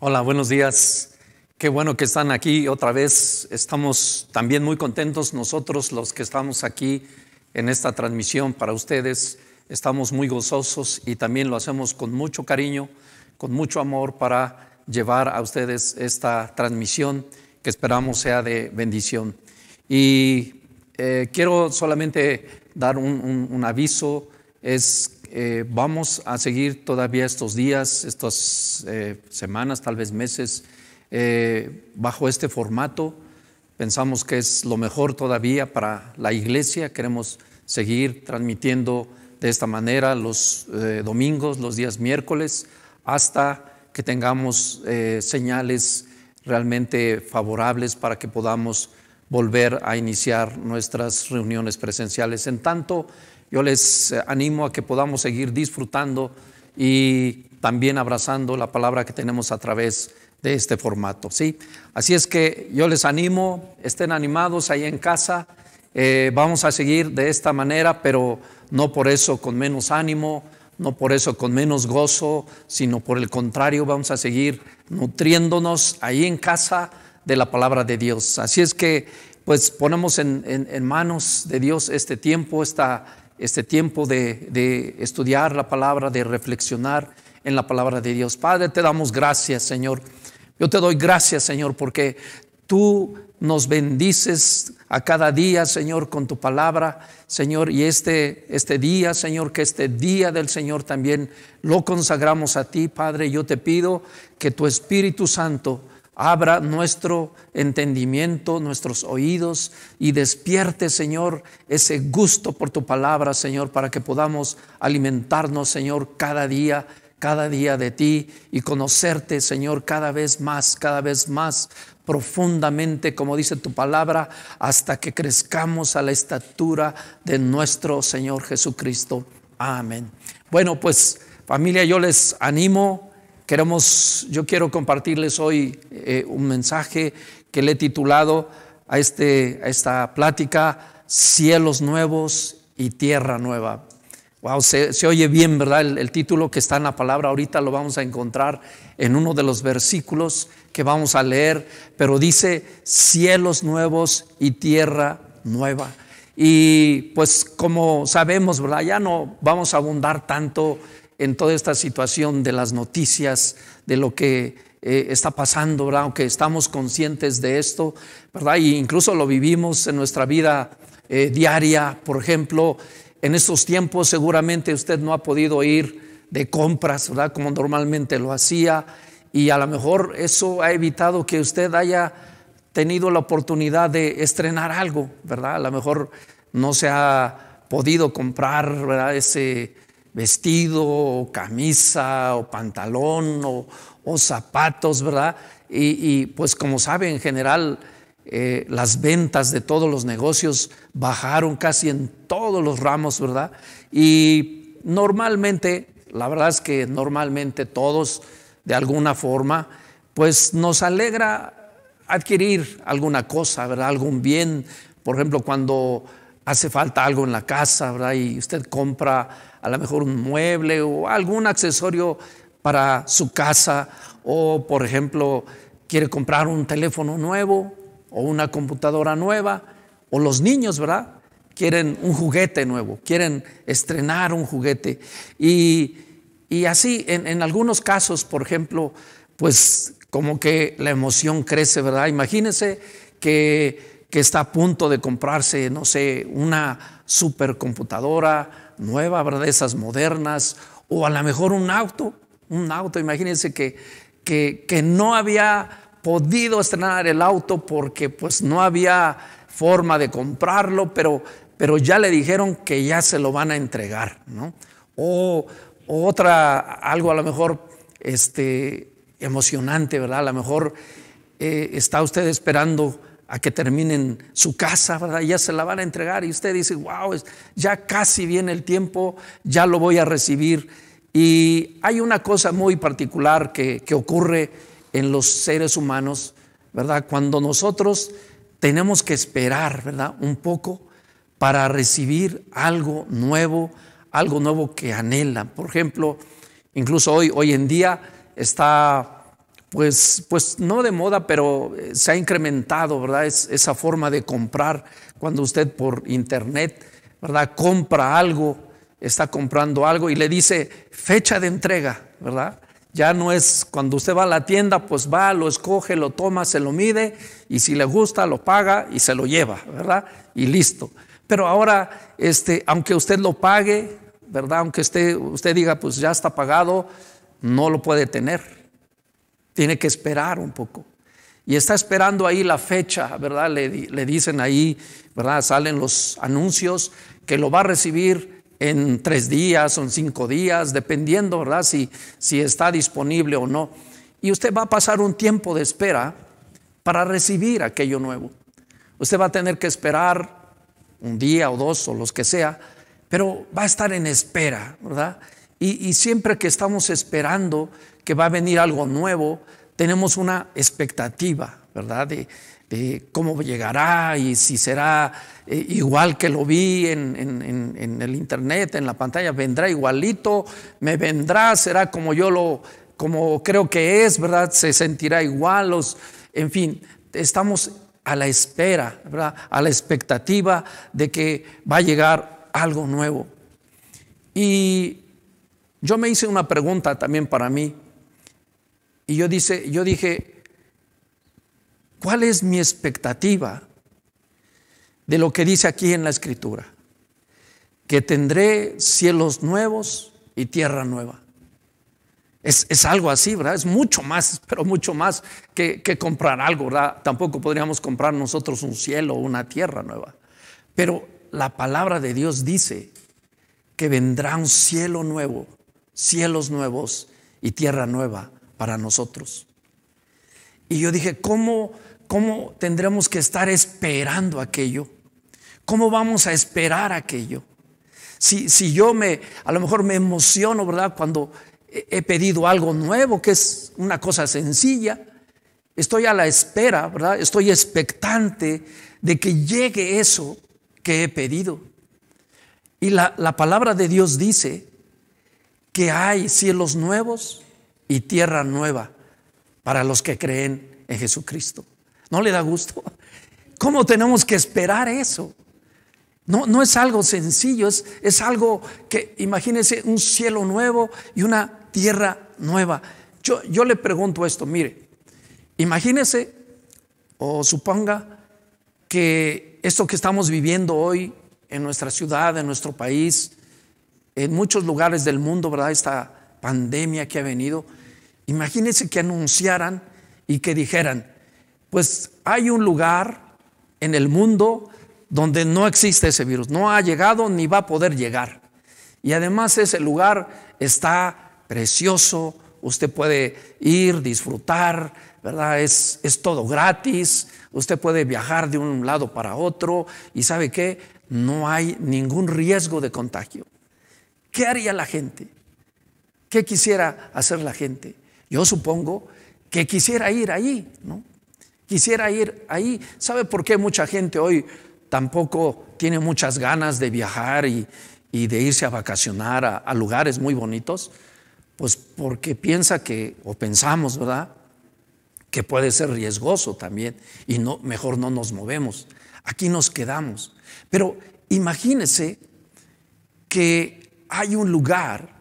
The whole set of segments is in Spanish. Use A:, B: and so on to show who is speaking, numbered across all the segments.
A: Hola, buenos días. Qué bueno que están aquí otra vez. Estamos también muy contentos nosotros los que estamos aquí en esta transmisión para ustedes. Estamos muy gozosos y también lo hacemos con mucho cariño, con mucho amor para llevar a ustedes esta transmisión que esperamos sea de bendición. Y eh, quiero solamente dar un, aviso, es eh, vamos a seguir todavía estos días, estas eh, semanas, tal vez meses, bajo este formato. Pensamos que es lo mejor todavía para la iglesia. Queremos seguir transmitiendo de esta manera los domingos, los días miércoles, hasta que tengamos señales realmente favorables para que podamos volver a iniciar nuestras reuniones presenciales. En tanto, yo les eh, animo a que podamos seguir disfrutando y también abrazando la palabra que tenemos a través de este formato. ¿sí? Así es que yo les animo, estén animados ahí en casa, eh, vamos a seguir de esta manera, pero no por eso con menos ánimo, no por eso con menos gozo, sino por el contrario, vamos a seguir nutriéndonos ahí en casa de la palabra de Dios. Así es que pues ponemos en, manos de Dios este tiempo, esta, este tiempo de, de estudiar la palabra, de reflexionar en la palabra de Dios. Padre, te damos gracias, Señor. Yo te doy gracias, Señor, porque tú nos bendices a cada día, Señor, con tu palabra, Señor, y este, este día, Señor, que este día del Señor también lo consagramos a ti, Padre. Yo te pido que tu Espíritu Santo abra nuestro entendimiento, nuestros oídos y despierte, Señor, ese gusto por tu palabra, Señor, para que podamos alimentarnos, Señor, cada día cada día de ti y conocerte, Señor, cada vez más, cada vez más profundamente, como dice tu palabra, hasta que crezcamos a la estatura de nuestro Señor Jesucristo. Amén. Bueno, pues familia, yo les animo. Queremos, yo quiero compartirles hoy eh, un mensaje que le he titulado a, este, a esta plática, Cielos Nuevos y Tierra Nueva. Wow, se, oye bien, ¿verdad? El, título que está en la palabra, ahorita lo vamos a encontrar en uno de los versículos que vamos a leer, pero dice cielos nuevos y tierra nueva. Y pues como sabemos, ¿verdad? Ya no vamos a abundar tanto en toda esta situación de las noticias, de lo que eh, está pasando, ¿verdad? Aunque estamos conscientes de esto, ¿verdad? Y incluso lo vivimos en nuestra vida eh, diaria, por ejemplo. En estos tiempos seguramente usted no ha podido ir de compras, ¿verdad? Como normalmente lo hacía. Y a lo mejor eso ha evitado que usted haya tenido la oportunidad de estrenar algo, ¿verdad? A lo mejor no se ha podido comprar, ¿verdad? Ese vestido o camisa o pantalón o, zapatos, ¿verdad? Y, y, pues como sabe, en general eh, las ventas de todos los negocios bajaron casi en todos los ramos, ¿verdad? Y normalmente, la verdad es que normalmente todos, de alguna forma, pues nos alegra adquirir alguna cosa, ¿verdad? Algún bien, por ejemplo, cuando hace falta algo en la casa, ¿verdad? Y usted compra a lo mejor un mueble o algún accesorio para su casa, o por ejemplo, quiere comprar un teléfono nuevo, o una computadora nueva, o los niños, ¿verdad? Quieren un juguete nuevo, quieren estrenar un juguete. Y, así, en, algunos casos, por ejemplo, pues como que la emoción crece, ¿verdad? Imagínense que, que está a punto de comprarse, no sé, una supercomputadora nueva, ¿verdad? Esas modernas, o a lo mejor un auto, un auto, imagínense que, que, que no había podido estrenar el auto porque pues no había forma de comprarlo, pero, pero ya le dijeron que ya se lo van a entregar, ¿no? O, otra, algo a lo mejor este, emocionante, ¿verdad? A lo mejor eh, está usted esperando a que terminen su casa, ¿verdad? Ya se la van a entregar y usted dice, wow, ya casi viene el tiempo, ya lo voy a recibir. Y hay una cosa muy particular que, que ocurre en los seres humanos, ¿verdad? Cuando nosotros tenemos que esperar, ¿verdad? Un poco para recibir algo nuevo, algo nuevo que anhelan. Por ejemplo, incluso hoy, hoy en día está pues, pues no de moda, pero eh, se ha incrementado, ¿verdad? Es, esa forma de comprar cuando usted por internet, ¿verdad? Compra algo, está comprando algo y le dice fecha de entrega, ¿verdad? Ya no es cuando usted va a la tienda, pues va, lo escoge, lo toma, se lo mide y si le gusta lo paga y se lo lleva, ¿verdad? Y listo. Pero ahora, este, aunque usted lo pague, ¿verdad? Aunque usted, usted diga, pues ya está pagado, no lo puede tener. Tiene que esperar un poco. Y está esperando ahí la fecha, ¿verdad? Le, le dicen ahí, ¿verdad? Salen los anuncios que lo va a recibir en tres días o en cinco días, dependiendo, ¿verdad? Si, si está disponible o no. Y usted va a pasar un tiempo de espera para recibir aquello nuevo. Usted va a tener que esperar un día o dos o los que sea, pero va a estar en espera, ¿verdad? Y, siempre que estamos esperando que va a venir algo nuevo, tenemos una expectativa, ¿verdad? De, cómo llegará y si será eh, igual que lo vi en, en, el internet, en la pantalla, vendrá igualito, me vendrá, será como yo lo, como creo que es, ¿verdad? Se sentirá igual, los, en fin, estamos a la espera, ¿verdad? a la expectativa de que va a llegar algo nuevo. Y yo me hice una pregunta también para mí. Y yo, dice, yo dije, ¿cuál es mi expectativa de lo que dice aquí en la escritura? Que tendré cielos nuevos y tierra nueva. Es, algo así, ¿verdad? Es mucho más, pero mucho más que, comprar algo, ¿verdad? Tampoco podríamos comprar nosotros un cielo o una tierra nueva. Pero la palabra de Dios dice que vendrá un cielo nuevo, cielos nuevos y tierra nueva para nosotros. Y yo dije, ¿cómo, cómo tendremos que estar esperando aquello? ¿Cómo vamos a esperar aquello? Si, si yo me, a lo mejor me emociono, ¿verdad? Cuando he pedido algo nuevo, que es una cosa sencilla. Estoy a la espera, ¿verdad? Estoy expectante de que llegue eso que he pedido. Y la, la palabra de Dios dice que hay cielos nuevos y tierra nueva para los que creen en Jesucristo. ¿No le da gusto? ¿Cómo tenemos que esperar eso? No, no es algo sencillo, es, es algo que, imagínense, un cielo nuevo y una tierra nueva. Yo, yo le pregunto esto, mire, imagínese o suponga que esto que estamos viviendo hoy en nuestra ciudad, en nuestro país, en muchos lugares del mundo, ¿verdad? Esta pandemia que ha venido, imagínense que anunciaran y que dijeran, pues hay un lugar en el mundo donde no existe ese virus, no ha llegado ni va a poder llegar. Y además ese lugar está precioso, usted puede ir, disfrutar, ¿verdad? Es, es todo gratis, usted puede viajar de un lado para otro y sabe que no hay ningún riesgo de contagio. ¿Qué haría la gente? ¿Qué quisiera hacer la gente? Yo supongo que quisiera ir ahí, ¿no? Quisiera ir ahí. ¿Sabe por qué mucha gente hoy tampoco tiene muchas ganas de viajar y, de irse a vacacionar a lugares muy bonitos? Pues porque piensa que, o pensamos, ¿verdad? Que puede ser riesgoso también y no, mejor no nos movemos. Aquí nos quedamos. Pero imagínese que hay un lugar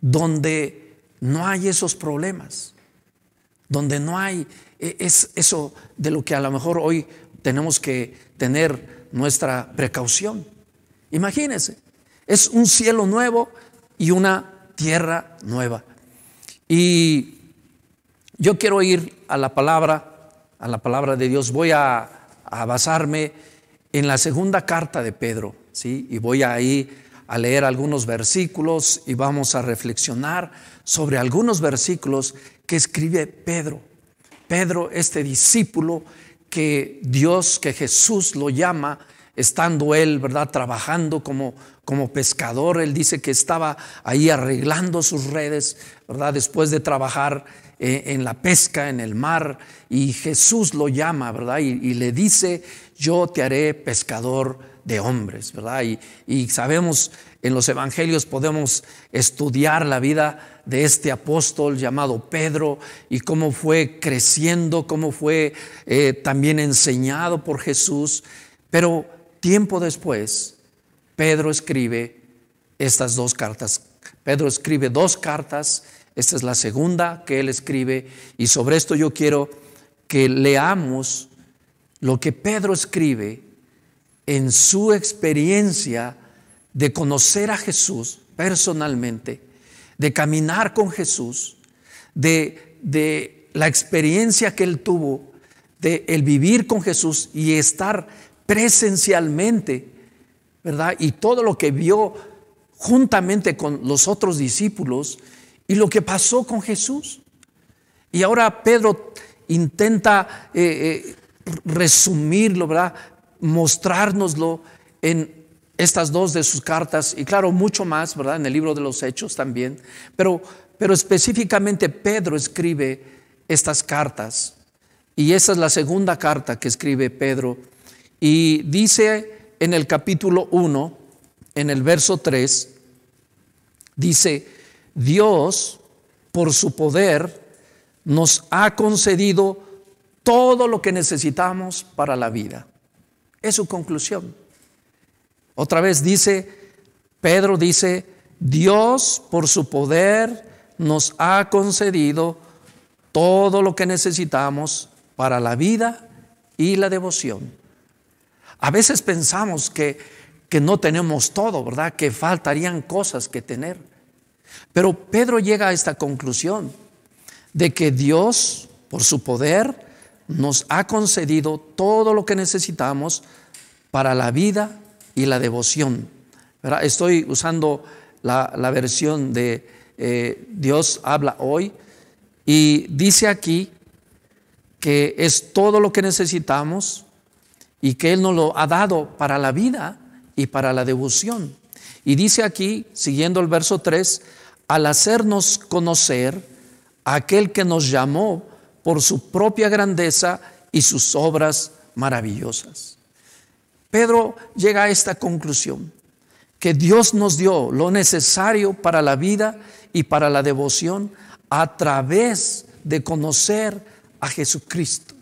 A: donde no hay esos problemas, donde no hay e, es eso de lo que a lo mejor hoy tenemos que tener nuestra precaución. Imagínese, es un cielo nuevo y una tierra nueva. Y yo quiero ir a la palabra, a la palabra de Dios. Voy a, basarme en la segunda carta de Pedro, ¿sí? Y voy ahí a leer algunos versículos y vamos a reflexionar sobre algunos versículos que escribe Pedro. Pedro, este discípulo que Dios, que Jesús lo llama, estando él, ¿verdad?, trabajando como, como pescador. Él dice que estaba ahí arreglando sus redes, ¿verdad? Después de trabajar eh, en la pesca, en el mar. Y Jesús lo llama, ¿verdad? Y, y le dice, yo te haré pescador de hombres, ¿verdad? Y, y sabemos en los evangelios podemos estudiar la vida de este apóstol llamado Pedro y cómo fue creciendo, cómo fue eh, también enseñado por Jesús. Pero tiempo después, Pedro escribe estas dos cartas. Pedro escribe dos cartas, esta es la segunda que él escribe y sobre esto yo quiero que leamos lo que Pedro escribe en su experiencia de conocer a Jesús personalmente, de caminar con Jesús, de, la experiencia que él tuvo, de el vivir con Jesús y estar presencialmente, ¿verdad? Y todo lo que vio juntamente con los otros discípulos y lo que pasó con Jesús. Y ahora Pedro intenta eh, eh, resumirlo, ¿verdad? Mostrárnoslo en estas dos de sus cartas, y claro, mucho más, ¿verdad? En el libro de los Hechos también, pero, pero específicamente Pedro escribe estas cartas, y esa es la segunda carta que escribe Pedro, y dice en el capítulo 1, en el verso 3, dice, Dios, por su poder, nos ha concedido todo lo que necesitamos para la vida. Es su conclusión. Otra vez dice, Pedro dice, Dios por su poder nos ha concedido todo lo que necesitamos para la vida y la devoción. A veces pensamos que, que no tenemos todo, ¿verdad? Que faltarían cosas que tener. Pero Pedro llega a esta conclusión de que Dios, por su poder, nos ha concedido todo lo que necesitamos para la vida y la devoción. Estoy usando la, versión de eh, Dios habla hoy y dice aquí que es todo lo que necesitamos y que Él nos lo ha dado para la vida y para la devoción. Y dice aquí, siguiendo el verso 3, al hacernos conocer a aquel que nos llamó por su propia grandeza y sus obras maravillosas. Pedro llega a esta conclusión, que Dios nos dio lo necesario para la vida y para la devoción a través de conocer a Jesucristo,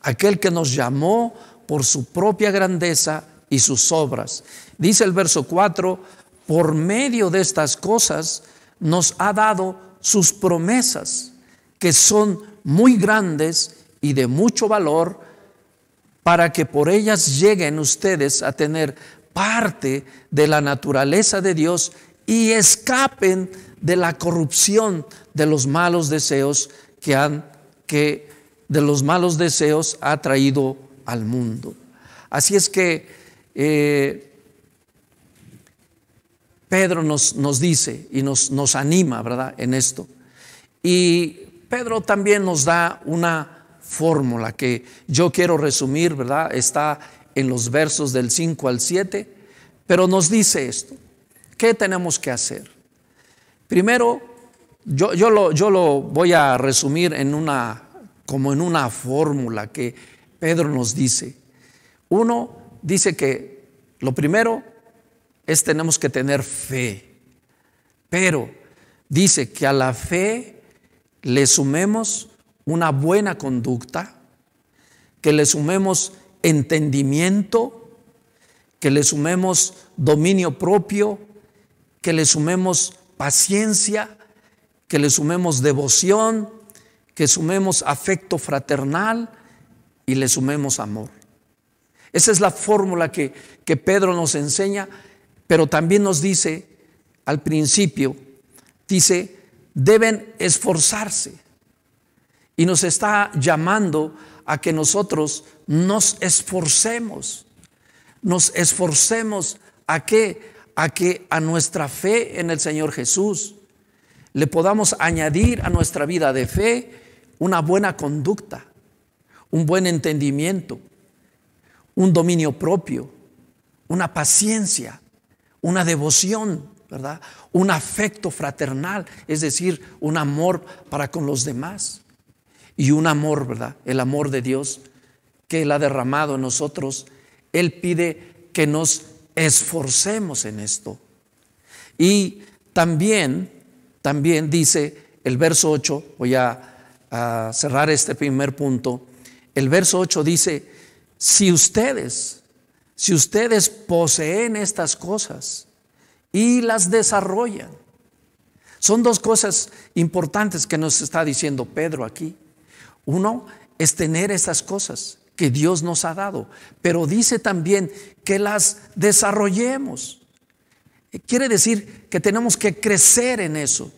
A: aquel que nos llamó por su propia grandeza y sus obras. Dice el verso 4, por medio de estas cosas nos ha dado sus promesas, que son muy grandes y de mucho valor, para que por ellas lleguen ustedes a tener parte de la naturaleza de Dios y escapen de la corrupción de los malos deseos que han que de los malos deseos ha traído al mundo. Así es que eh, Pedro nos, nos, dice y nos, nos anima, ¿verdad?, en esto. Y Pedro también nos da una fórmula que yo quiero resumir, ¿verdad? Está en los versos del 5 al 7, pero nos dice esto. ¿Qué tenemos que hacer? Primero, yo, yo, lo, yo lo voy a resumir en una, como en una fórmula que Pedro nos dice. Uno dice que lo primero es tenemos que tener fe, pero dice que a la fe le sumemos una buena conducta, que le sumemos entendimiento, que le sumemos dominio propio, que le sumemos paciencia, que le sumemos devoción, que sumemos afecto fraternal y le sumemos amor. Esa es la fórmula que, que Pedro nos enseña, pero también nos dice al principio, dice, deben esforzarse. Y nos está llamando a que nosotros nos esforcemos. Nos esforcemos a que a que a nuestra fe en el Señor Jesús le podamos añadir a nuestra vida de fe una buena conducta, un buen entendimiento, un dominio propio, una paciencia, una devoción, ¿verdad? Un afecto fraternal, es decir, un amor para con los demás y un amor, ¿verdad? El amor de Dios que Él ha derramado en nosotros. Él pide que nos esforcemos en esto. Y también, también dice el verso 8, voy a, a cerrar este primer punto, el verso 8 dice, si ustedes, si ustedes poseen estas cosas y las desarrollan, son dos cosas importantes que nos está diciendo Pedro aquí. Uno es tener esas cosas que Dios nos ha dado, pero dice también que las desarrollemos. Quiere decir que tenemos que crecer en eso,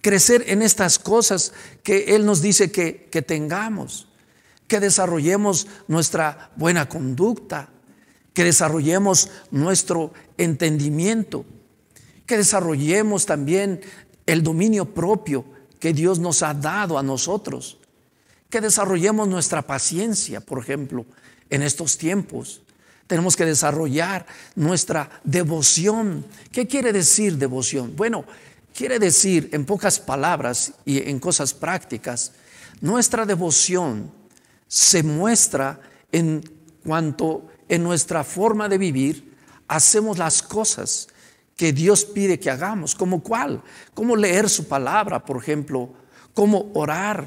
A: crecer en estas cosas que Él nos dice que, que tengamos, que desarrollemos nuestra buena conducta, que desarrollemos nuestro entendimiento, que desarrollemos también el dominio propio que Dios nos ha dado a nosotros, que desarrollemos nuestra paciencia, por ejemplo, en estos tiempos. Tenemos que desarrollar nuestra devoción. ¿Qué quiere decir devoción? Bueno, quiere decir en pocas palabras y en cosas prácticas, nuestra devoción se muestra en cuanto en nuestra forma de vivir hacemos las cosas que Dios pide que hagamos, como cuál, cómo leer su palabra, por ejemplo, cómo orar,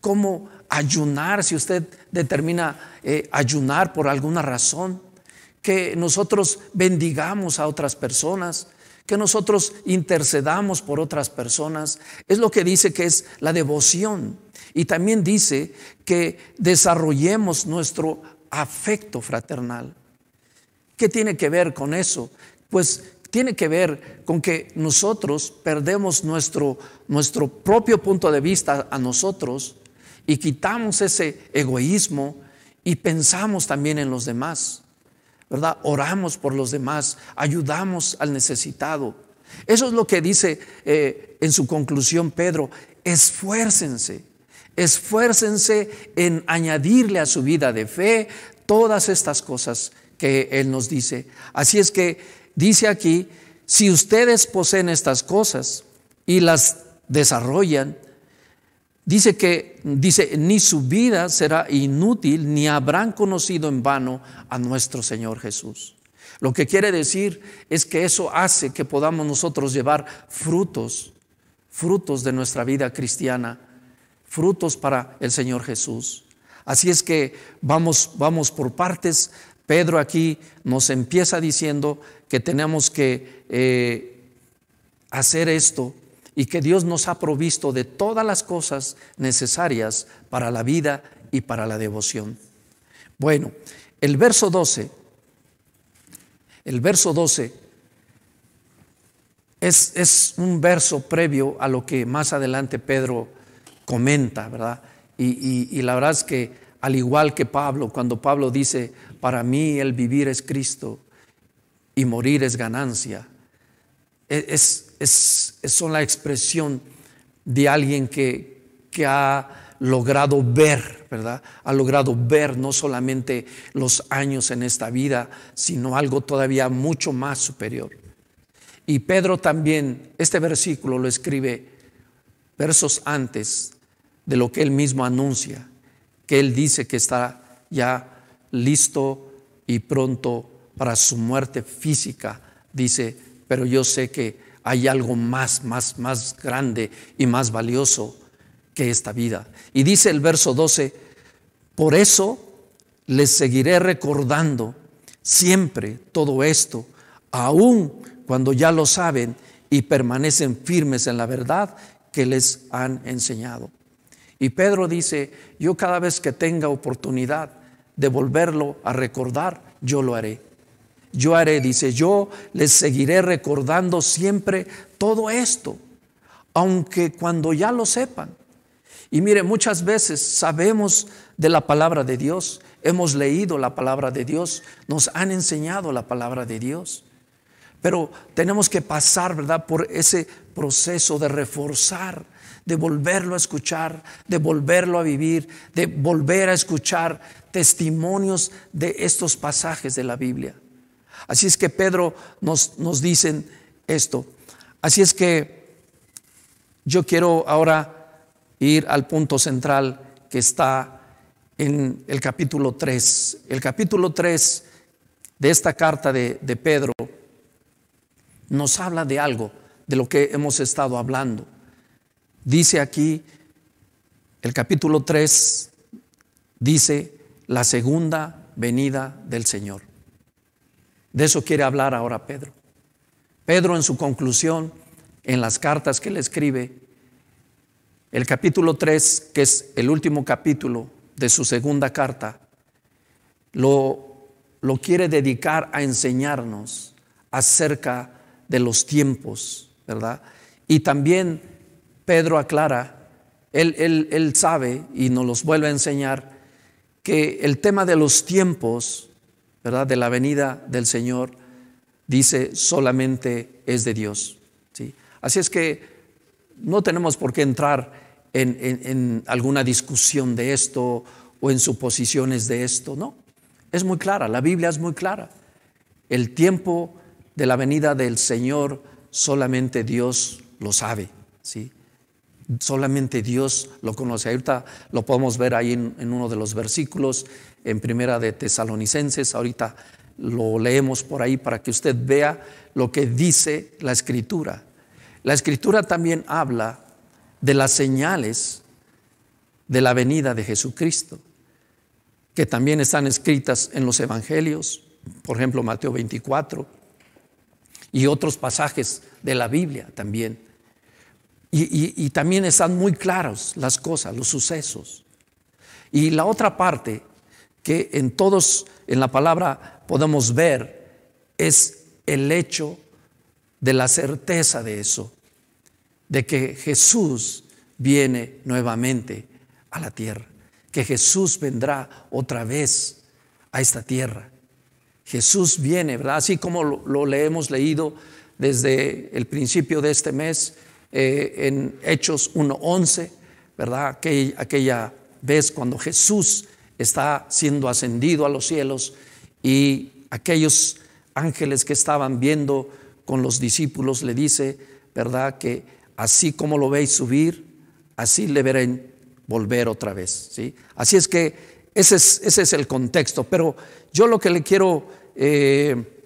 A: cómo ayunar, si usted determina eh, ayunar por alguna razón, que nosotros bendigamos a otras personas, que nosotros intercedamos por otras personas. Es lo que dice que es la devoción. Y también dice que desarrollemos nuestro afecto fraternal. ¿Qué tiene que ver con eso? Pues tiene que ver con que nosotros perdemos nuestro, nuestro propio punto de vista a nosotros y quitamos ese egoísmo y pensamos también en los demás, ¿verdad? Oramos por los demás, ayudamos al necesitado. Eso es lo que dice eh, en su conclusión Pedro, esfuércense, esfuércense en añadirle a su vida de fe todas estas cosas que Él nos dice. Así es que dice aquí, si ustedes poseen estas cosas y las desarrollan, dice que, dice, ni su vida será inútil, ni habrán conocido en vano a nuestro Señor Jesús. Lo que quiere decir es que eso hace que podamos nosotros llevar frutos, frutos de nuestra vida cristiana, frutos para el Señor Jesús. Así es que vamos, vamos por partes. Pedro aquí nos empieza diciendo que tenemos que eh, hacer esto y que Dios nos ha provisto de todas las cosas necesarias para la vida y para la devoción. Bueno, el verso 12, el verso 12 es, es un verso previo a lo que más adelante Pedro comenta, ¿verdad? y la verdad es que al igual que Pablo, cuando Pablo dice, para mí el vivir es Cristo y morir es ganancia. E, es, es, es la expresión de alguien que, que ha logrado ver, ¿verdad? Ha logrado ver no solamente los años en esta vida, sino algo todavía mucho más superior. Y Pedro también, este versículo lo escribe versos antes de lo que él mismo anuncia, que él dice que está ya listo y pronto para su muerte física, dice, pero yo sé que hay algo más, más, más grande y más valioso que esta vida. Y dice el verso 12, por eso les seguiré recordando siempre todo esto, aun cuando ya lo saben y permanecen firmes en la verdad que les han enseñado. Y Pedro dice, yo cada vez que tenga oportunidad de volverlo a recordar, yo lo haré yo haré, dice, yo les seguiré recordando siempre todo esto, aunque cuando ya lo sepan. Y mire, muchas veces sabemos de la palabra de Dios, hemos leído la palabra de Dios, nos han enseñado la palabra de Dios, pero tenemos que pasar, ¿verdad?, por ese proceso de reforzar, de volverlo a escuchar, de volverlo a vivir, de volver a escuchar testimonios de estos pasajes de la Biblia. Así es que Pedro nos, nos dicen esto. Así es que yo quiero ahora ir al punto central que está en el capítulo 3. El capítulo 3 de esta carta de, de Pedro nos habla de algo, de lo que hemos estado hablando. Dice aquí, el capítulo 3, dice la segunda venida del Señor. De eso quiere hablar ahora Pedro. Pedro en su conclusión, en las cartas que le escribe, el capítulo 3, que es el último capítulo de su segunda carta, lo, lo quiere dedicar a enseñarnos acerca de los tiempos, ¿verdad? Y también Pedro aclara, él, él, él sabe y nos los vuelve a enseñar, que el tema de los tiempos, ¿verdad? De la venida del Señor, dice solamente es de Dios. ¿sí? Así es que no tenemos por qué entrar en, alguna discusión de esto o en suposiciones de esto, no. Es muy clara, la Biblia es muy clara. El tiempo de la venida del Señor solamente Dios lo sabe, ¿sí? Solamente Dios lo conoce. Ahorita lo podemos ver ahí en, uno de los versículos, en Primera de Tesalonicenses. Ahorita lo leemos por ahí para que usted vea lo que dice la Escritura. La Escritura también habla de las señales de la venida de Jesucristo, que también están escritas en los Evangelios, por ejemplo Mateo 24, y otros pasajes de la Biblia también. Y, también están muy claros las cosas, los sucesos. Y la otra parte que en todos, en la palabra podemos ver, es el hecho de la certeza de eso de que Jesús viene nuevamente a la tierra, que Jesús vendrá otra vez a esta tierra. Jesús viene, ¿verdad? Así como lo, le hemos leído desde el principio de este mes eh, en Hechos 1.11, ¿verdad? Aquella, vez cuando Jesús está siendo ascendido a los cielos y aquellos ángeles que estaban viendo con los discípulos le dice, ¿verdad? Que así como lo veis subir, así le verán volver otra vez. ¿sí? Así es que ese es, ese es, el contexto, pero yo lo que le quiero eh,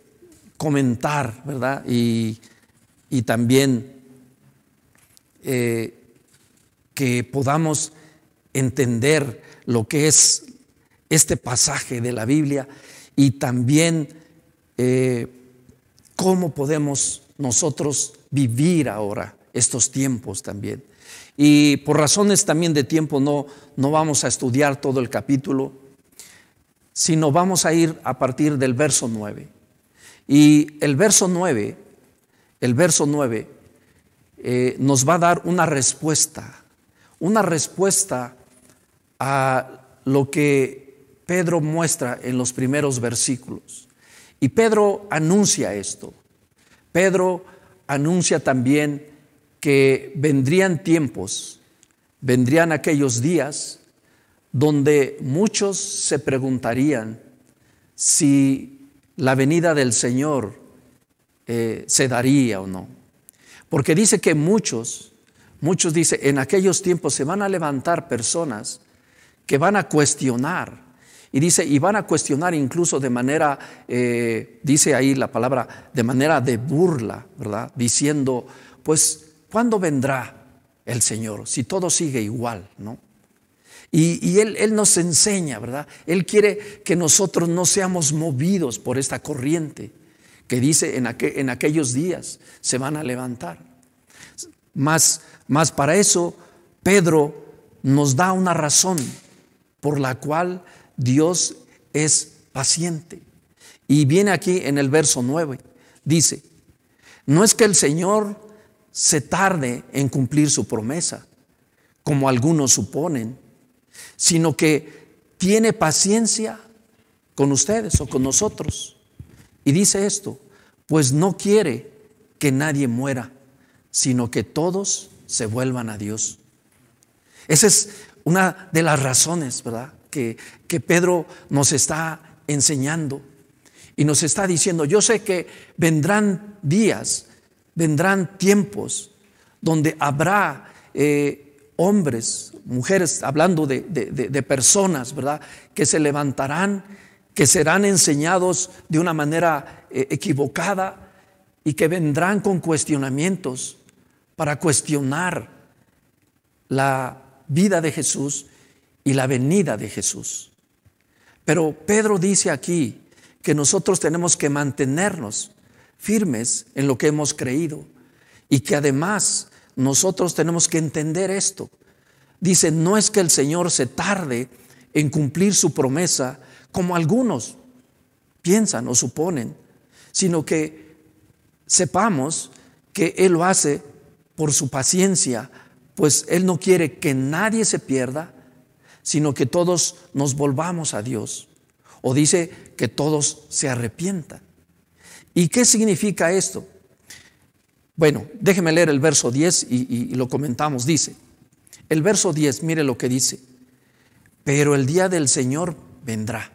A: comentar, ¿verdad? Y, y también eh, que podamos entender lo que es este pasaje de la Biblia y también eh, cómo podemos nosotros vivir ahora estos tiempos también. Y por razones también de tiempo no, no vamos a estudiar todo el capítulo, sino vamos a ir a partir del verso 9. Y el verso 9, el verso 9 eh, nos va a dar una respuesta, una respuesta a lo que Pedro muestra en los primeros versículos. Y Pedro anuncia esto. Pedro anuncia también que vendrían tiempos, vendrían aquellos días donde muchos se preguntarían si la venida del Señor eh, se daría o no. Porque dice que muchos, muchos dice, en aquellos tiempos se van a levantar personas que van a cuestionar. Y dice, y van a cuestionar incluso de manera, eh, dice ahí la palabra, de manera de burla, ¿verdad? Diciendo, pues ¿Cuándo vendrá el Señor? Si todo sigue igual, ¿no? Y, él, él, nos enseña, ¿verdad? Él quiere que nosotros no seamos movidos por esta corriente que dice en, aquellos días se van a levantar. Más, más para eso, Pedro nos da una razón por la cual Dios es paciente. Y viene aquí en el verso 9, dice, no es que el Señor se tarde en cumplir su promesa, como algunos suponen, sino que tiene paciencia con ustedes o con nosotros. Y dice esto, pues no quiere que nadie muera, sino que todos se vuelvan a Dios. Esa es una de las razones, ¿verdad? Que, que Pedro nos está enseñando y nos está diciendo, yo sé que vendrán días vendrán tiempos donde habrá eh, hombres, mujeres, hablando de, personas, ¿verdad? Que se levantarán que serán enseñados de una manera eh, equivocada y que vendrán con cuestionamientos para cuestionar la vida de Jesús y la venida de Jesús. Pero Pedro dice aquí que nosotros tenemos que mantenernos firmes en lo que hemos creído y que además nosotros tenemos que entender esto. Dice, no es que el Señor se tarde en cumplir su promesa como algunos piensan o suponen, sino que sepamos que Él lo hace por su paciencia, pues Él no quiere que nadie se pierda, sino que todos nos volvamos a Dios. O dice que todos se arrepientan. ¿Y qué significa esto? Bueno, déjeme leer el verso 10 y, lo comentamos. Dice, el verso 10, mire lo que dice, pero el día del Señor vendrá.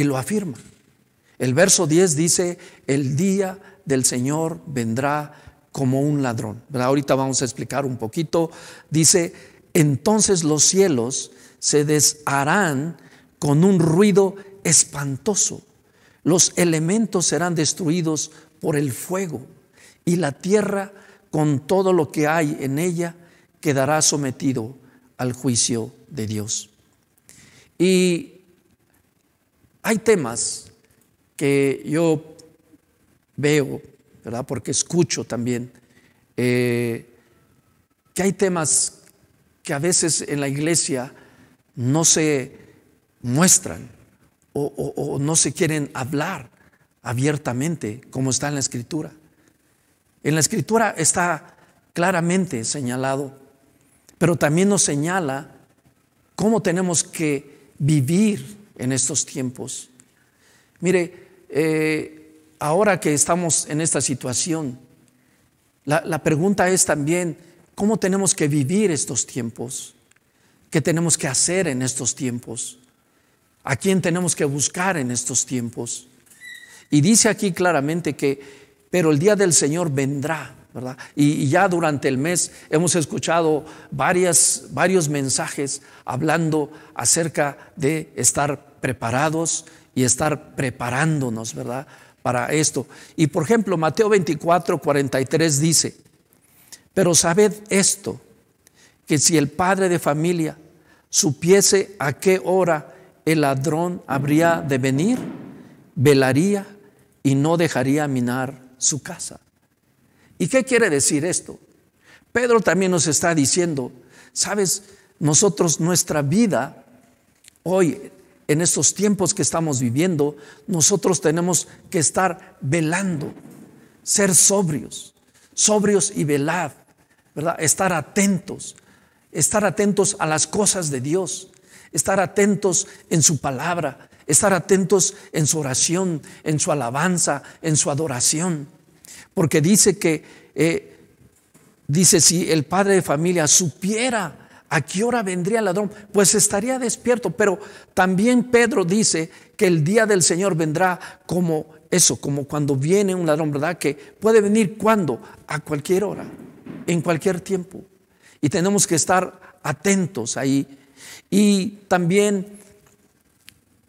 A: Y lo afirma. El verso 10 dice, el día del Señor vendrá como un ladrón. Ahorita vamos a explicar un poquito. Dice, entonces los cielos se desharán con un ruido espantoso. Los elementos serán destruidos por el fuego y la tierra con todo lo que hay en ella quedará sometido al juicio de Dios. Y hay temas que yo veo, ¿verdad? Porque escucho también, eh, que hay temas que a veces en la iglesia no se muestran o, o no se quieren hablar abiertamente como está en la escritura. En la escritura está claramente señalado, pero también nos señala cómo tenemos que vivir en estos tiempos. Mire, eh, ahora que estamos en esta situación, la, la pregunta es también, ¿cómo tenemos que vivir estos tiempos? ¿Qué tenemos que hacer en estos tiempos? ¿A quién tenemos que buscar en estos tiempos? Y dice aquí claramente que pero el día del Señor vendrá, ¿verdad? Y, ya durante el mes hemos escuchado varias, varios mensajes hablando acerca de estar preparados y estar preparándonos, ¿verdad? Para esto. Y por ejemplo, Mateo 24, 43 dice, pero sabed esto, que si el padre de familia supiese a qué hora el ladrón habría de venir, velaría y no dejaría minar su casa. ¿Y qué quiere decir esto? Pedro también nos está diciendo, sabes, nosotros nuestra vida hoy, en estos tiempos que estamos viviendo, nosotros tenemos que estar velando, ser sobrios, sobrios y velad, ¿verdad? Estar atentos, estar atentos a las cosas de Dios, estar atentos en su palabra, estar atentos en su oración, en su alabanza, en su adoración. Porque dice que, eh, dice, si el padre de familia supiera a qué hora vendría el ladrón, pues estaría despierto. Pero también Pedro dice que el día del Señor vendrá como eso, como cuando viene un ladrón, ¿verdad? Que puede venir cuando, a cualquier hora, en cualquier tiempo. Y tenemos que estar atentos ahí. Y también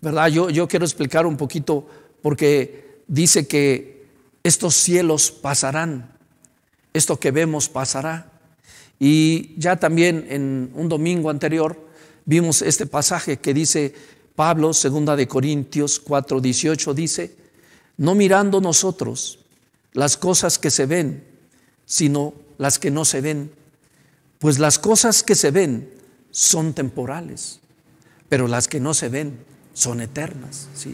A: ¿verdad? Yo, yo quiero explicar un poquito porque dice que estos cielos pasarán, esto que vemos pasará. Y ya también en un domingo anterior vimos este pasaje que dice Pablo, segunda de Corintios 4, 18, dice, no mirando nosotros las cosas que se ven, sino las que no se ven, pues las cosas que se ven son temporales, pero las que no se ven son eternas. ¿sí?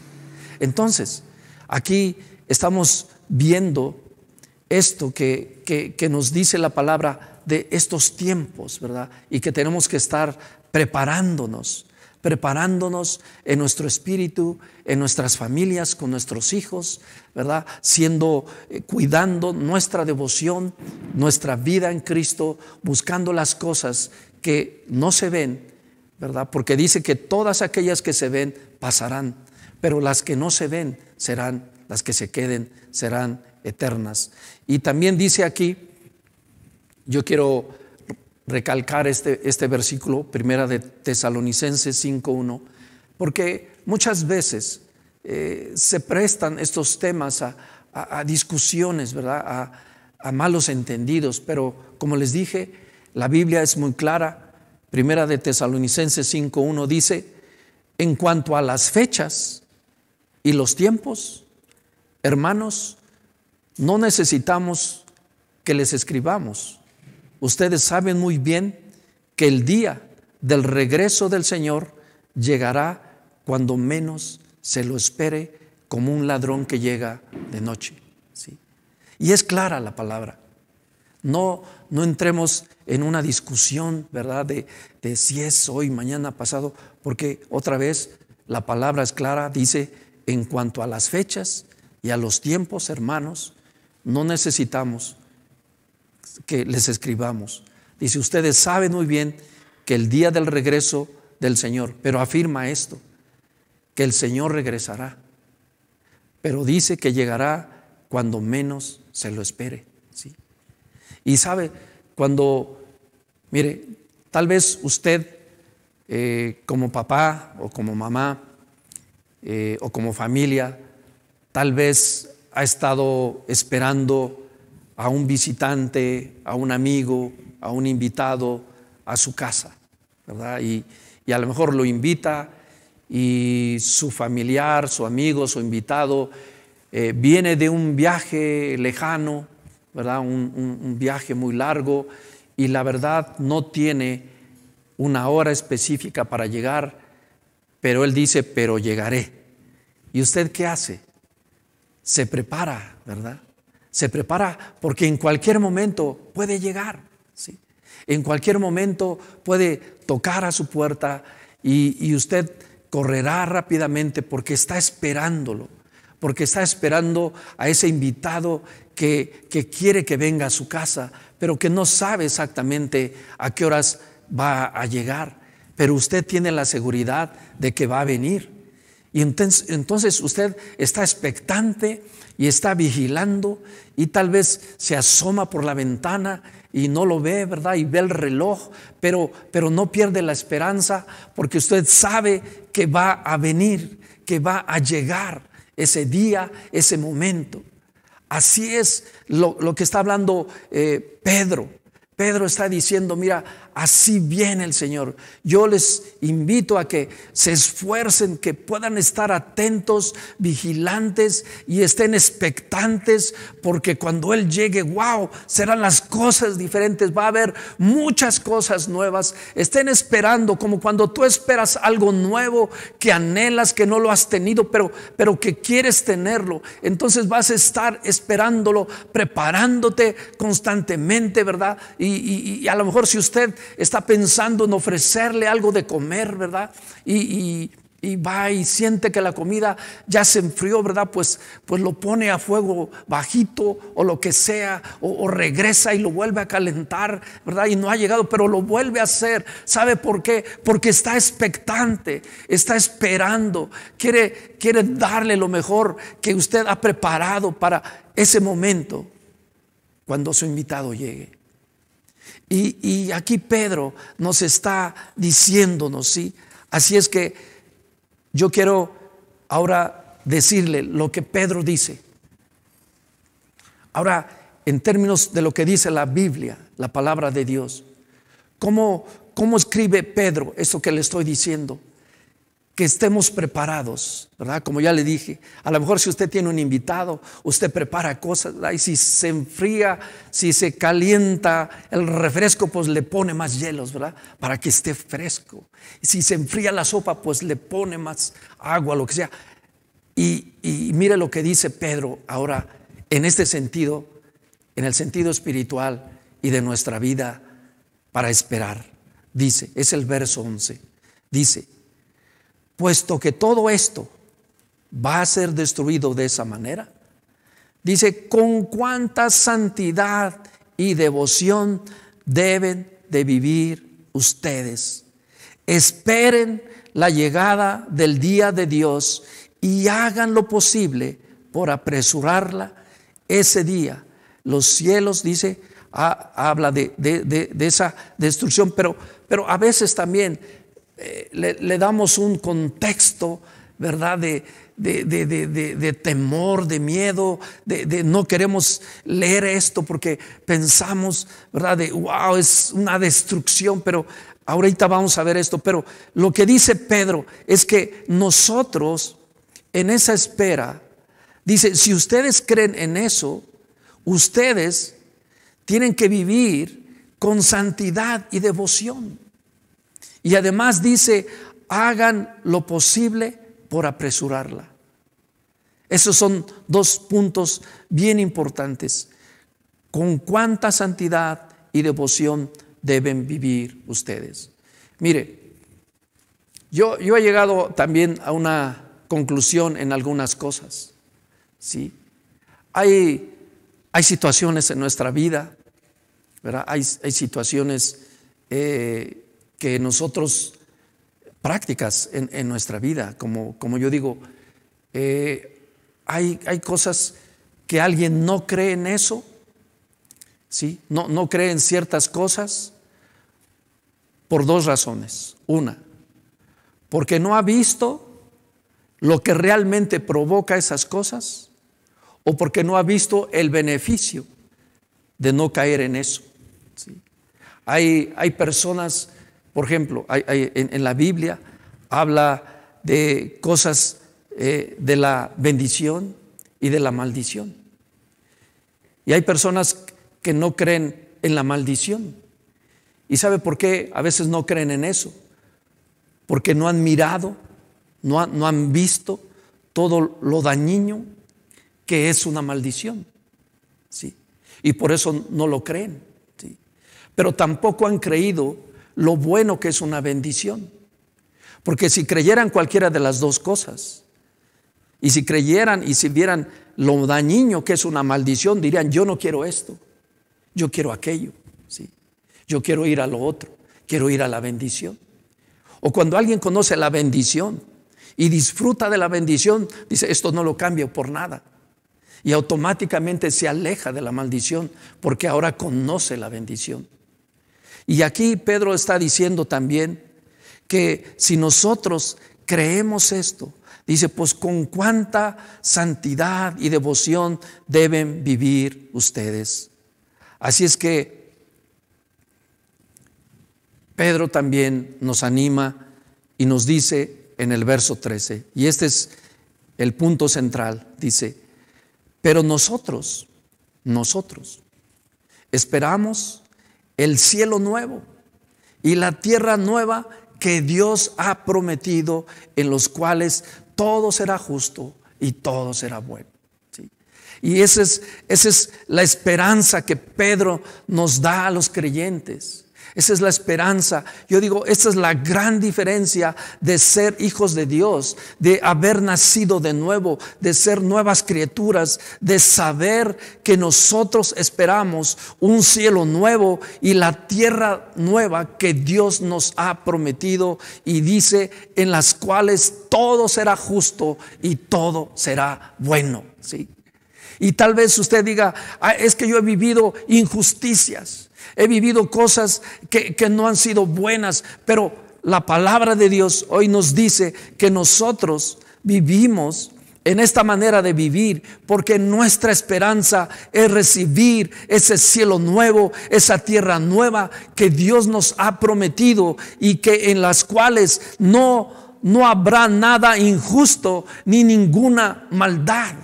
A: Entonces, aquí estamos viendo esto que, que, nos dice la palabra de estos tiempos, ¿verdad? Y que tenemos que estar preparándonos, preparándonos en nuestro espíritu, en nuestras familias, con nuestros hijos, ¿verdad? Siendo, eh, cuidando nuestra devoción, nuestra vida en Cristo, buscando las cosas que no se ven, ¿verdad? Porque dice que todas aquellas que se ven pasarán, pero las que no se ven serán, las que se queden serán eternas. Y también dice aquí, yo quiero recalcar este, este versículo, primera de Tesalonicenses 5.1, porque muchas veces eh, se prestan estos temas a, discusiones, ¿verdad? A, malos entendidos, pero como les dije, la Biblia es muy clara. Primera de Tesalonicenses 5.1 dice, en cuanto a las fechas y los tiempos, hermanos, no necesitamos que les escribamos. Ustedes saben muy bien que el día del regreso del Señor llegará cuando menos se lo espere como un ladrón que llega de noche. ¿sí? Y es clara la palabra. No, no entremos en una discusión, ¿verdad? De, de si es hoy, mañana, pasado, porque otra vez la palabra es clara, dice, en cuanto a las fechas y a los tiempos, hermanos, no necesitamos que les escribamos. Dice, ustedes saben muy bien que el día del regreso del Señor, pero afirma esto, que el Señor regresará, pero dice que llegará cuando menos se lo espere. ¿sí? Y sabe, cuando, mire, tal vez usted eh, como papá o como mamá eh, o como familia, tal vez ha estado esperando a un visitante, a un amigo, a un invitado a su casa, ¿verdad? Y, y a lo mejor lo invita y su familiar, su amigo, su invitado, eh, viene de un viaje lejano, ¿verdad? Un, viaje muy largo y la verdad no tiene una hora específica para llegar, pero él dice, pero llegaré. ¿Y usted qué hace? Se prepara, ¿verdad? Se prepara porque en cualquier momento puede llegar, ¿sí? En cualquier momento puede tocar a su puerta y, y usted correrá rápidamente porque está esperándolo, porque está esperando a ese invitado que, que, quiere que venga a su casa, pero que no sabe exactamente a qué horas va a llegar. Pero usted tiene la seguridad de que va a venir. Y entonces, usted está expectante y está vigilando y tal vez se asoma por la ventana y no lo ve, ¿verdad? Y ve el reloj, pero, pero no pierde la esperanza porque usted sabe que va a venir, que va a llegar ese día, ese momento. Así es lo, lo que está hablando eh, Pedro. Pedro está diciendo, mira, Así viene el Señor. Yo les invito a que se esfuercen, que puedan estar atentos, vigilantes y estén expectantes, porque cuando Él llegue, wow, serán las cosas diferentes, va a haber muchas cosas nuevas. Estén esperando, como cuando tú esperas algo nuevo que anhelas, que no lo has tenido, pero, pero que quieres tenerlo. Entonces vas a estar esperándolo, preparándote constantemente, ¿verdad? Y, y a lo mejor si usted está pensando en ofrecerle algo de comer, ¿verdad? Y, va y siente que la comida ya se enfrió, ¿verdad? Pues, pues lo pone a fuego bajito o lo que sea, o, regresa y lo vuelve a calentar, ¿verdad? Y no ha llegado, pero lo vuelve a hacer. ¿Sabe por qué? Porque está expectante, está esperando, quiere, quiere darle lo mejor que usted ha preparado para ese momento cuando su invitado llegue. Y, aquí Pedro nos está diciéndonos, ¿sí? Así es que yo quiero ahora decirle lo que Pedro dice. Ahora, en términos de lo que dice la Biblia, la palabra de Dios, ¿cómo, cómo escribe Pedro eso que le estoy diciendo? Que estemos preparados, ¿verdad? Como ya le dije, a lo mejor si usted tiene un invitado, usted prepara cosas, ¿verdad? y si se enfría, si se calienta el refresco, pues le pone más hielos, ¿verdad? Para que esté fresco. Y si se enfría la sopa, pues le pone más agua, lo que sea. Y, y mire lo que dice Pedro ahora en este sentido, en el sentido espiritual y de nuestra vida para esperar. Dice, es el verso 11, dice, puesto que todo esto va a ser destruido de esa manera. Dice, con cuánta santidad y devoción deben de vivir ustedes. Esperen la llegada del día de Dios y hagan lo posible por apresurarla ese día. Los cielos, dice, habla de, de, esa destrucción, pero, pero a veces también eh, le, damos un contexto ¿verdad? De, de, de, temor, de miedo, de, no queremos leer esto porque pensamos, ¿verdad? De, wow, es una destrucción, pero ahorita vamos a ver esto. Pero lo que dice Pedro es que nosotros, en esa espera, dice, si ustedes creen en eso, ustedes tienen que vivir con santidad y devoción. Y además dice, hagan lo posible por apresurarla. Esos son dos puntos bien importantes. ¿Con cuánta santidad y devoción deben vivir ustedes? Mire, yo, yo he llegado también a una conclusión en algunas cosas. ¿sí? Hay, hay situaciones en nuestra vida, ¿verdad? Hay, hay situaciones eh, que nosotros prácticas en, nuestra vida. Como, como, yo digo, eh, hay, hay, cosas que alguien no cree en eso, ¿sí? no, no cree en ciertas cosas por dos razones. Una, porque no ha visto lo que realmente provoca esas cosas o porque no ha visto el beneficio de no caer en eso. Hay, hay personas por ejemplo, en, la Biblia habla de cosas eh, de la bendición y de la maldición. Y hay personas que no creen en la maldición. ¿Y sabe por qué a veces no creen en eso? Porque no han mirado, no, no han visto todo lo dañino que es una maldición. ¿sí? Y por eso no lo creen. ¿sí? Pero tampoco han creído lo bueno que es una bendición. Porque si creyeran cualquiera de las dos cosas, y si creyeran y si vieran lo dañino que es una maldición, dirían, yo no quiero esto, yo quiero aquello, ¿sí? yo quiero ir a lo otro, quiero ir a la bendición. O cuando alguien conoce la bendición y disfruta de la bendición, dice, esto no lo cambio por nada. Y automáticamente se aleja de la maldición porque ahora conoce la bendición. Y aquí Pedro está diciendo también que si nosotros creemos esto, dice, pues con cuánta santidad y devoción deben vivir ustedes. Así es que Pedro también nos anima y nos dice en el verso 13, y este es el punto central, dice, pero nosotros, nosotros, esperamos el cielo nuevo y la tierra nueva que Dios ha prometido, en los cuales todo será justo y todo será bueno. Y esa es, esa es la esperanza que Pedro nos da a los creyentes. Esa es la esperanza. Yo digo, esa es la gran diferencia de ser hijos de Dios, de haber nacido de nuevo, de ser nuevas criaturas, de saber que nosotros esperamos un cielo nuevo y la tierra nueva que Dios nos ha prometido y dice en las cuales todo será justo y todo será bueno. ¿sí? Y tal vez usted diga, ah, es que yo he vivido injusticias. He vivido cosas que, no han sido buenas, pero la palabra de Dios hoy nos dice que nosotros vivimos en esta manera de vivir, porque nuestra esperanza es recibir ese cielo nuevo, esa tierra nueva que Dios nos ha prometido y que en las cuales no no habrá nada injusto ni ninguna maldad.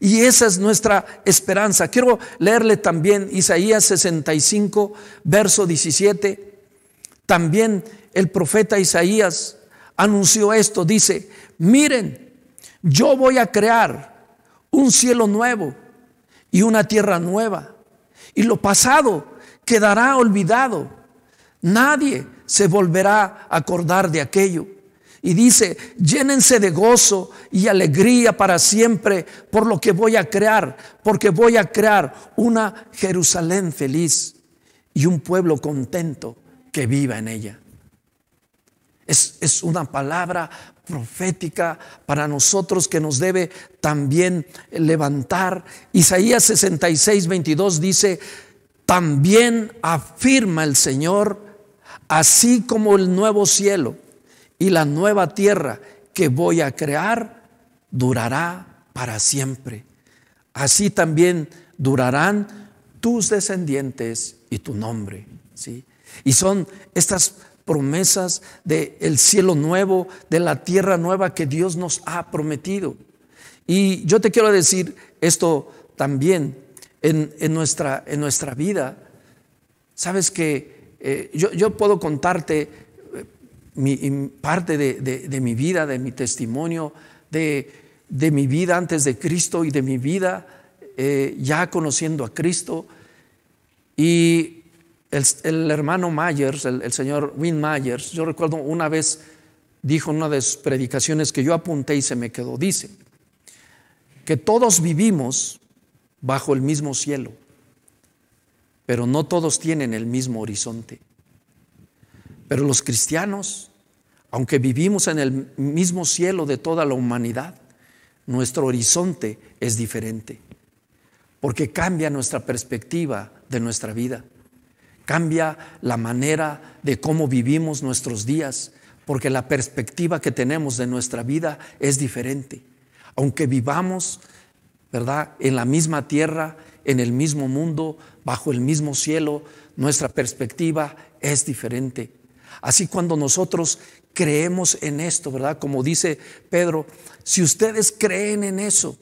A: Y esa es nuestra esperanza. Quiero leerle también Isaías 65, verso 17. También el profeta Isaías anunció esto. Dice, miren, yo voy a crear un cielo nuevo y una tierra nueva. Y lo pasado quedará olvidado. Nadie se volverá a acordar de aquello. Y dice, llénense de gozo y alegría para siempre por lo que voy a crear, porque voy a crear una Jerusalén feliz y un pueblo contento que viva en ella. Es, es una palabra profética para nosotros que nos debe también levantar. Isaías 66, 22 dice, también afirma el Señor, así como el nuevo cielo y la nueva tierra que voy a crear durará para siempre. Así también durarán tus descendientes y tu nombre. ¿sí? Y son estas promesas del cielo nuevo, de la tierra nueva que Dios nos ha prometido. Y yo te quiero decir esto también en, nuestra, en nuestra vida. Sabes que eh, yo, puedo contarte parte de, mi vida, de mi testimonio, de, mi vida antes de Cristo y de mi vida eh, ya conociendo a Cristo. Y el, hermano Myers, el, señor Win Myers, yo recuerdo una vez dijo en una de sus predicaciones que yo apunté y se me quedó, dice que todos vivimos bajo el mismo cielo, pero no todos tienen el mismo horizonte. Pero los cristianos, aunque vivimos en el mismo cielo de toda la humanidad, nuestro horizonte es diferente, porque cambia nuestra perspectiva de nuestra vida cambia la manera de cómo vivimos nuestros días, porque la perspectiva que tenemos de nuestra vida es diferente. Aunque vivamos, ¿verdad?, en la misma tierra, en el mismo mundo, bajo el mismo cielo, nuestra perspectiva es diferente. Así cuando nosotros creemos en esto, ¿verdad? Como dice Pedro, si ustedes creen en eso,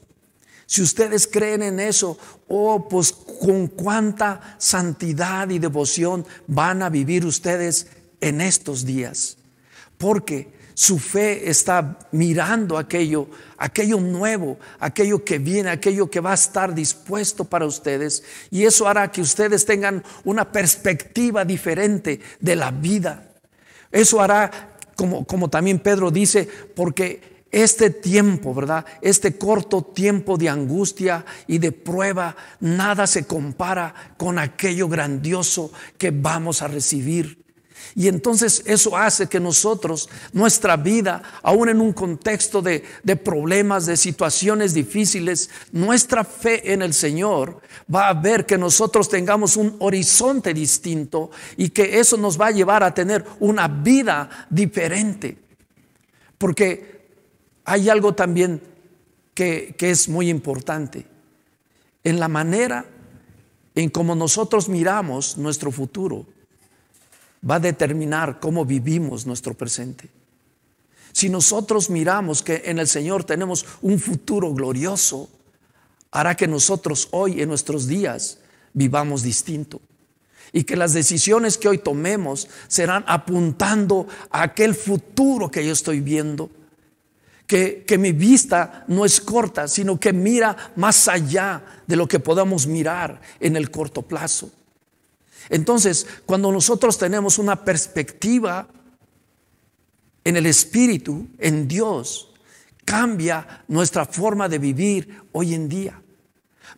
A: si ustedes creen en eso, oh, pues con cuánta santidad y devoción van a vivir ustedes en estos días. Porque su fe está mirando aquello, aquello nuevo, aquello que viene, aquello que va a estar dispuesto para ustedes. Y eso hará que ustedes tengan una perspectiva diferente de la vida. Eso hará, como, como también Pedro dice, porque este tiempo, ¿verdad? Este corto tiempo de angustia y de prueba, nada se compara con aquello grandioso que vamos a recibir. Y entonces eso hace que nosotros, nuestra vida, aún en un contexto de, problemas, de situaciones difíciles, nuestra fe en el Señor va a ver que nosotros tengamos un horizonte distinto y que eso nos va a llevar a tener una vida diferente. Porque hay algo también que, es muy importante. En la manera en cómo nosotros miramos nuestro futuro, va a determinar cómo vivimos nuestro presente. Si nosotros miramos que en el Señor tenemos un futuro glorioso, hará que nosotros hoy en nuestros días vivamos distinto. Y que las decisiones que hoy tomemos serán apuntando a aquel futuro que yo estoy viendo que, mi vista no es corta, sino que mira más allá de lo que podamos mirar en el corto plazo. Entonces, cuando nosotros tenemos una perspectiva en el Espíritu, en Dios, cambia nuestra forma de vivir hoy en día.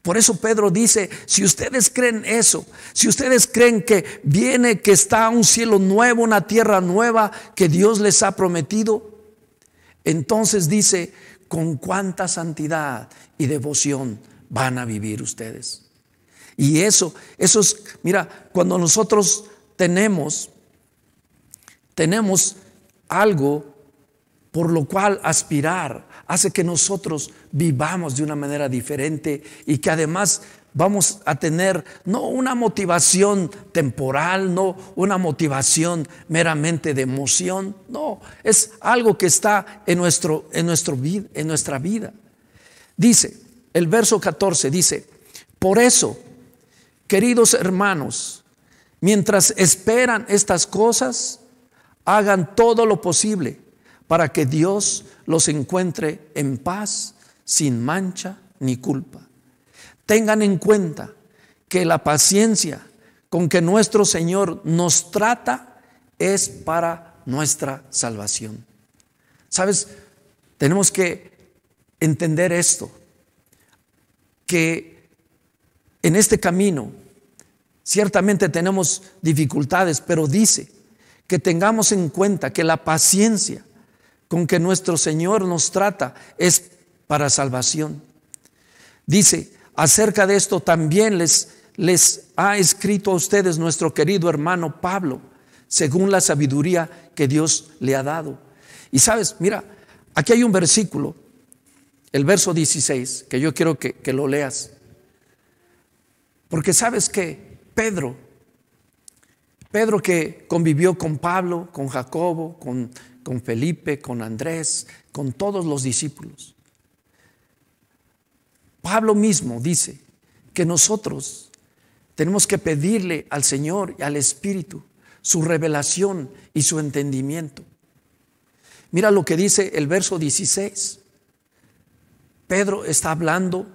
A: Por eso Pedro dice, si ustedes creen eso, si ustedes creen que viene, que está un cielo nuevo, una tierra nueva que Dios les ha prometido, entonces dice, con cuánta santidad y devoción van a vivir ustedes. Y eso, eso es, mira, cuando nosotros tenemos, tenemos algo por lo cual aspirar, hace que nosotros vivamos de una manera diferente y que además vamos a tener no una motivación temporal, no una motivación meramente de emoción, no, es algo que está en, nuestro, en, nuestro, en nuestra vida. Dice, el verso 14 dice, por eso, queridos hermanos, mientras esperan estas cosas, hagan todo lo posible para que Dios los encuentre en paz, sin mancha ni culpa. Tengan en cuenta que la paciencia con que nuestro Señor nos trata es para nuestra salvación. ¿Sabes? Tenemos que entender esto, que en este camino ciertamente tenemos dificultades, pero dice que tengamos en cuenta que la paciencia con que nuestro Señor nos trata es para salvación. Dice, Acerca de esto también les, ha escrito a ustedes nuestro querido hermano Pablo, según la sabiduría que Dios le ha dado. Y sabes, mira, Aquí hay un versículo, el verso 16, que yo quiero que, que lo leas. Porque sabes que Pedro, Pedro que convivió con Pablo, con Jacobo, con, con Felipe, con Andrés, con todos los discípulos. Pablo mismo dice que nosotros tenemos que pedirle al Señor y al Espíritu su revelación y su entendimiento. Mira lo que dice el verso 16. Pedro está hablando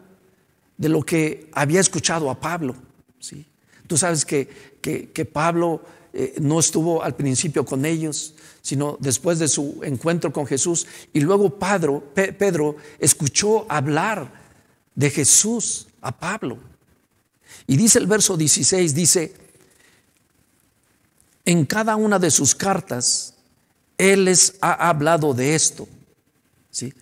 A: de lo que había escuchado a Pablo. ¿sí? Tú sabes que, que, Pablo eh, no estuvo al principio con ellos, sino después de su encuentro con Jesús. Y luego Pedro, Pedro escuchó hablar de Jesús a Pablo. Y dice el verso 16, dice, en cada una de sus cartas, Él les ha hablado de esto. ¿Sí?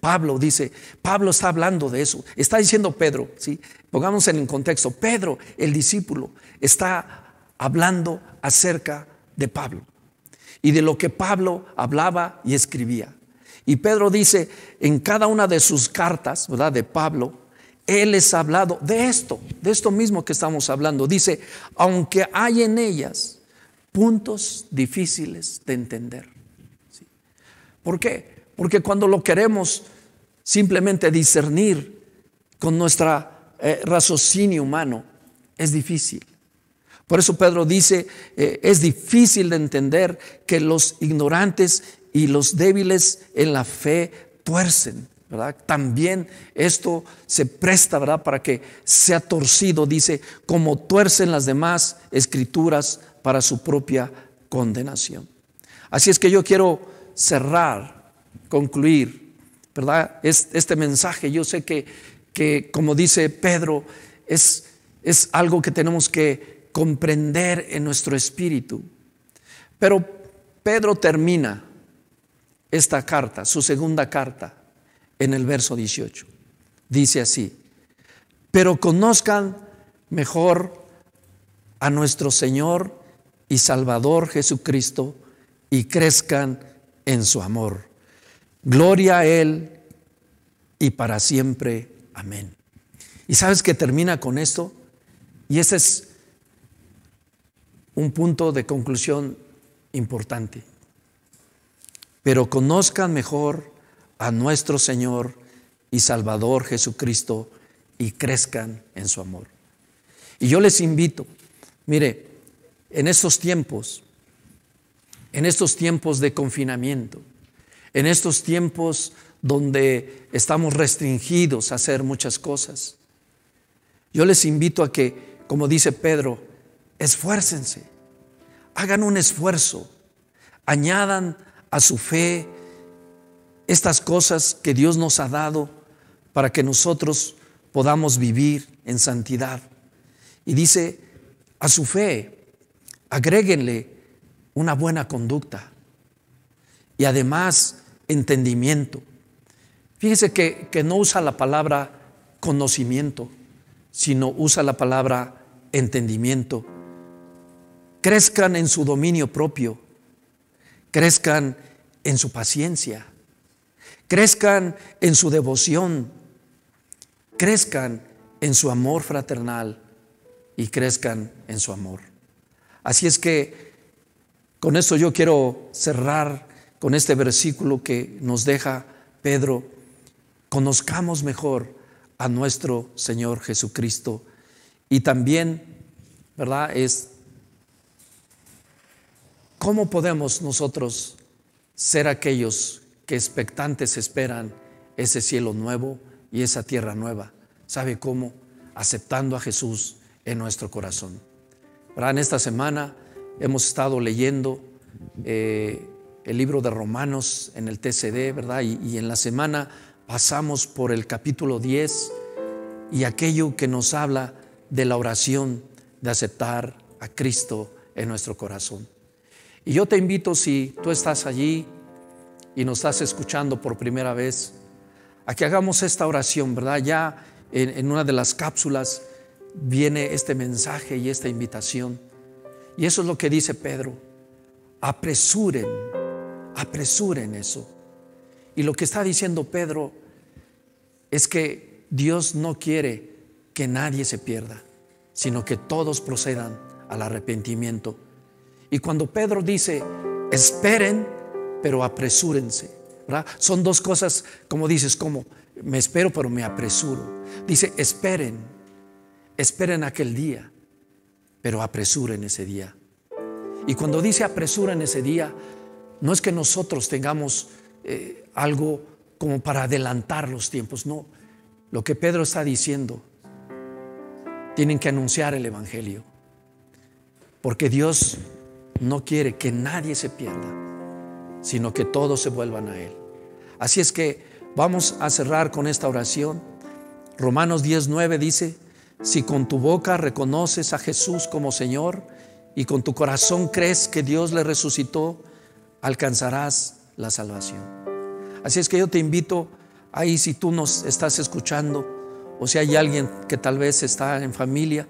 A: Pablo dice, Pablo está hablando de eso. Está diciendo Pedro, ¿sí? pongamos en contexto, Pedro, el discípulo, está hablando acerca de Pablo y de lo que Pablo hablaba y escribía. Y Pedro dice, en cada una de sus cartas, ¿verdad? De Pablo, él les ha hablado de esto, de esto mismo que estamos hablando. Dice, aunque hay en ellas puntos difíciles de entender. ¿Por qué? Porque cuando lo queremos simplemente discernir con nuestra eh, raciocinio humano, es difícil. Por eso Pedro dice, eh, es difícil de entender que los ignorantes y los débiles en la fe tuercen. ¿verdad? También esto se presta ¿verdad? para que sea torcido, dice, como tuercen las demás escrituras para su propia condenación. Así es que yo quiero cerrar concluir, ¿verdad? este mensaje, yo sé que, que como dice Pedro, es, es algo que tenemos que comprender en nuestro espíritu. Pero Pedro termina esta carta, su segunda carta, en el verso 18. Dice así, pero conozcan mejor a nuestro Señor y Salvador Jesucristo y crezcan en su amor. Gloria a Él y para siempre. Amén. Y sabes que termina con esto. Y ese es un punto de conclusión importante. Pero conozcan mejor a nuestro Señor y Salvador Jesucristo y crezcan en su amor. Y yo les invito, mire, en estos tiempos, en estos tiempos de confinamiento, en estos tiempos donde estamos restringidos a hacer muchas cosas. Yo les invito a que, como dice Pedro, esfuércense, hagan un esfuerzo, añadan a su fe estas cosas que Dios nos ha dado para que nosotros podamos vivir en santidad. Y dice, a su fe, agréguenle una buena conducta y además entendimiento. Fíjese que, que no usa la palabra conocimiento, sino usa la palabra entendimiento. Crezcan en su dominio propio, crezcan en su paciencia, crezcan en su devoción, crezcan en su amor fraternal y crezcan en su amor. Así es que con esto yo quiero cerrar con este versículo que nos deja Pedro, conozcamos mejor a nuestro Señor Jesucristo. Y también, ¿verdad? Es cómo podemos nosotros ser aquellos que expectantes esperan ese cielo nuevo y esa tierra nueva. ¿Sabe cómo? Aceptando a Jesús en nuestro corazón. En esta semana hemos estado leyendo eh, el libro de Romanos en el TCD, ¿verdad? Y, en la semana pasamos por el capítulo 10 y aquello que nos habla de la oración de aceptar a Cristo en nuestro corazón. Y yo te invito, si tú estás allí y nos estás escuchando por primera vez, a que hagamos esta oración, ¿verdad? Ya en, en una de las cápsulas viene este mensaje y esta invitación. Y eso es lo que dice Pedro. Apresuren apresuren eso. Y lo que está diciendo Pedro es que Dios no quiere que nadie se pierda, sino que todos procedan al arrepentimiento. Y cuando Pedro dice, esperen, pero apresúrense, Son dos cosas, como dices, como me espero, pero me apresuro. Dice, esperen, esperen aquel día, pero apresuren ese día. Y cuando dice apresuren ese día, no es que nosotros tengamos eh, algo como para adelantar los tiempos, no. Lo que Pedro está diciendo, tienen que anunciar el Evangelio, porque Dios no quiere que nadie se pierda, sino que todos se vuelvan a Él. Así es que vamos a cerrar con esta oración. Romanos 10:9 dice, si con tu boca reconoces a Jesús como Señor y con tu corazón crees que Dios le resucitó, alcanzarás la salvación. Así es que yo te invito ahí si tú nos estás escuchando o si hay alguien que tal vez está en familia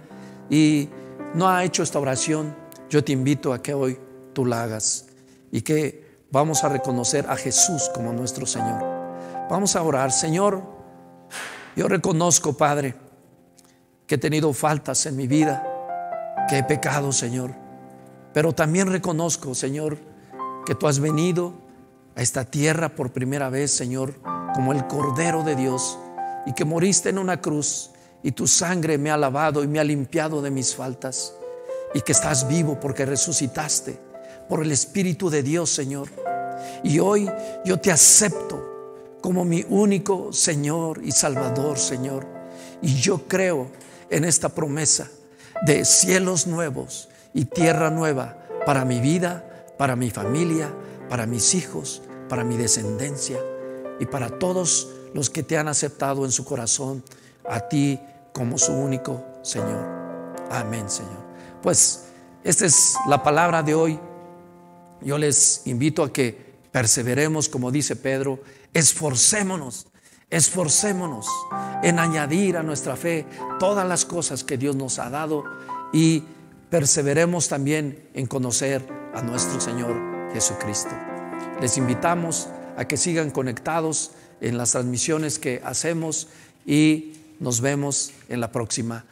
A: y no ha hecho esta oración, yo te invito a que hoy tú la hagas y que vamos a reconocer a Jesús como nuestro Señor. Vamos a orar, Señor, yo reconozco, Padre, que he tenido faltas en mi vida, que he pecado, Señor, pero también reconozco, Señor, que tú has venido a esta tierra por primera vez, Señor, como el Cordero de Dios, y que moriste en una cruz, y tu sangre me ha lavado y me ha limpiado de mis faltas, y que estás vivo porque resucitaste por el Espíritu de Dios, Señor. Y hoy yo te acepto como mi único Señor y Salvador, Señor. Y yo creo en esta promesa de cielos nuevos y tierra nueva para mi vida, para mi familia, para mis hijos, para mi descendencia y para todos los que te han aceptado en su corazón a ti como su único Señor. Amén, Señor. Pues esta es la palabra de hoy. Yo les invito a que perseveremos, como dice Pedro, esforcémonos, esforcémonos en añadir a nuestra fe todas las cosas que Dios nos ha dado y perseveremos también en conocer a nuestro Señor Jesucristo. Les invitamos a que sigan conectados en las transmisiones que hacemos y nos vemos en la próxima.